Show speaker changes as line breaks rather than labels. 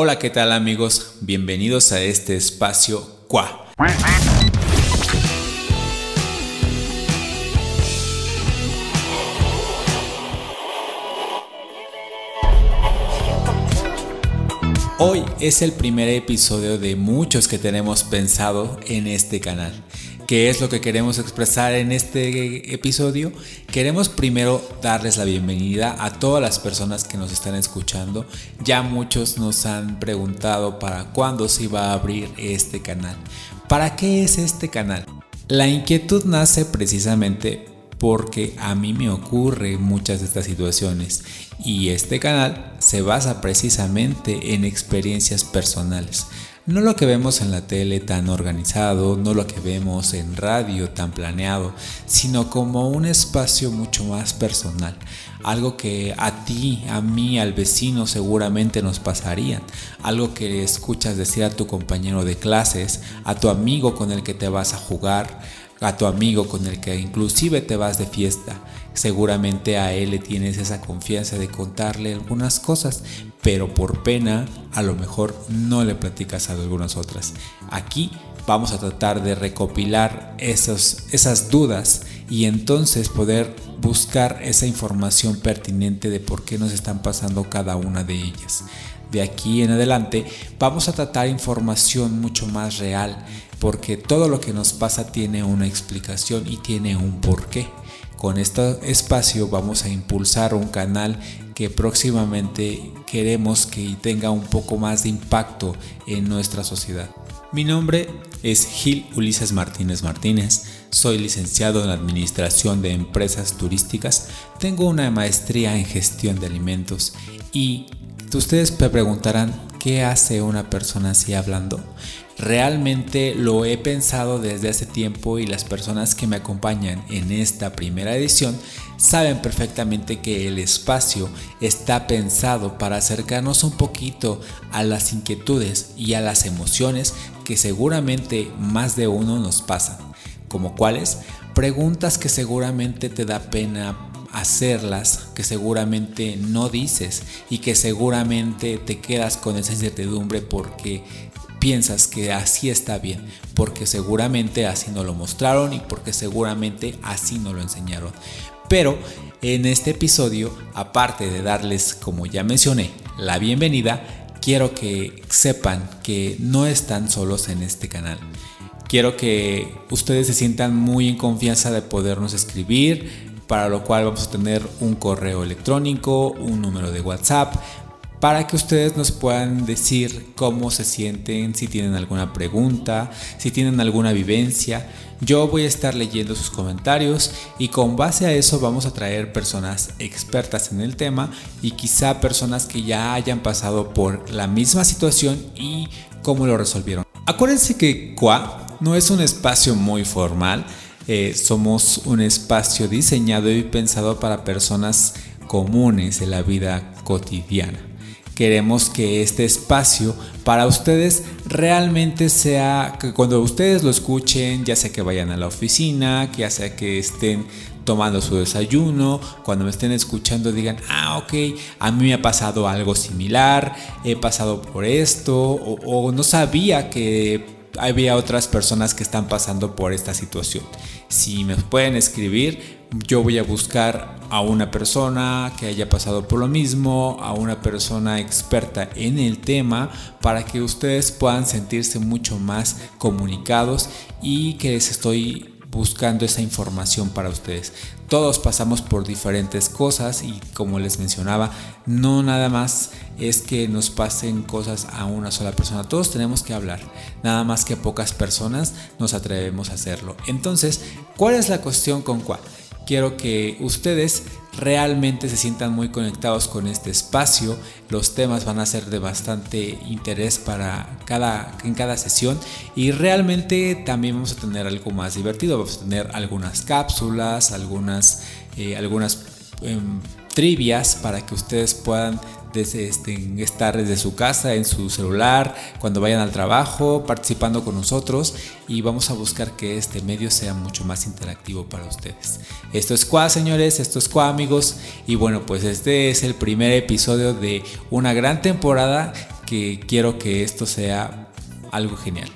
Hola, ¿qué tal amigos? Bienvenidos a este espacio Qua. Hoy es el primer episodio de muchos que tenemos pensado en este canal. ¿Qué es lo que queremos expresar en este episodio? Queremos primero darles la bienvenida a todas las personas que nos están escuchando. Ya muchos nos han preguntado para cuándo se iba a abrir este canal. ¿Para qué es este canal? La inquietud nace precisamente porque a mí me ocurre muchas de estas situaciones y este canal se basa precisamente en experiencias personales. No lo que vemos en la tele tan organizado, no lo que vemos en radio tan planeado, sino como un espacio mucho más personal. Algo que a ti, a mí, al vecino seguramente nos pasaría. Algo que escuchas decir a tu compañero de clases, a tu amigo con el que te vas a jugar, a tu amigo con el que inclusive te vas de fiesta. Seguramente a él le tienes esa confianza de contarle algunas cosas, pero por pena a lo mejor no le platicas a algunas otras. Aquí vamos a tratar de recopilar esas dudas y entonces poder buscar esa información pertinente de por qué nos están pasando cada una de ellas. De aquí en adelante vamos a tratar información mucho más real porque todo lo que nos pasa tiene una explicación y tiene un porqué. Con este espacio vamos a impulsar un canal que próximamente queremos que tenga un poco más de impacto en nuestra sociedad. Mi nombre es Gil Ulises Martínez Martínez, soy licenciado en Administración de Empresas Turísticas, tengo una maestría en Gestión de Alimentos y ustedes me preguntarán, ¿qué hace una persona así hablando? Realmente lo he pensado desde hace tiempo y las personas que me acompañan en esta primera edición saben perfectamente que el espacio está pensado para acercarnos un poquito a las inquietudes y a las emociones que seguramente más de uno nos pasan, como cuáles preguntas que seguramente te da pena hacerlas, que seguramente no dices y que seguramente te quedas con esa incertidumbre porque piensas que así está bien, porque seguramente así no lo mostraron y porque seguramente así no lo enseñaron. Pero en este episodio, aparte de darles, como ya mencioné, la bienvenida, quiero que sepan que no están solos en este canal. Quiero que ustedes se sientan muy en confianza de podernos escribir, para lo cual vamos a tener un correo electrónico, un número de WhatsApp, para que ustedes nos puedan decir cómo se sienten, si tienen alguna pregunta, si tienen alguna vivencia. Yo voy a estar leyendo sus comentarios y con base a eso vamos a traer personas expertas en el tema y quizá personas que ya hayan pasado por la misma situación y cómo lo resolvieron. Acuérdense que QUA no es un espacio muy formal, eh, somos un espacio diseñado y pensado para personas comunes de la vida cotidiana. Queremos que este espacio para ustedes realmente sea que cuando ustedes lo escuchen, ya sea que vayan a la oficina, que ya sea que estén tomando su desayuno, cuando me estén escuchando digan, ah, ok, a mí me ha pasado algo similar, he pasado por esto, o, no sabía que había otras personas que están pasando por esta situación. Si me pueden escribir, yo voy a buscar a una persona que haya pasado por lo mismo, a una persona experta en el tema, para que ustedes puedan sentirse mucho más comunicados y que les estoy buscando esa información para ustedes. Todos pasamos por diferentes cosas y como les mencionaba, no nada más es que nos pasen cosas a una sola persona. Todos tenemos que hablar, nada más que pocas personas nos atrevemos a hacerlo. Entonces, ¿cuál es la cuestión con cuál? Quiero que ustedes realmente se sientan muy conectados con este espacio. Los temas van a ser de bastante interés para cada, en cada sesión y realmente también vamos a tener algo más divertido. Vamos a tener algunas cápsulas, algunas, eh, algunas em, trivias para que ustedes puedan este, estar desde su casa, en su celular, cuando vayan al trabajo, participando con nosotros y vamos a buscar que este medio sea mucho más interactivo para ustedes. Esto es Qua, señores, esto es Qua, amigos, y bueno, pues este es el primer episodio de una gran temporada que quiero que esto sea algo genial.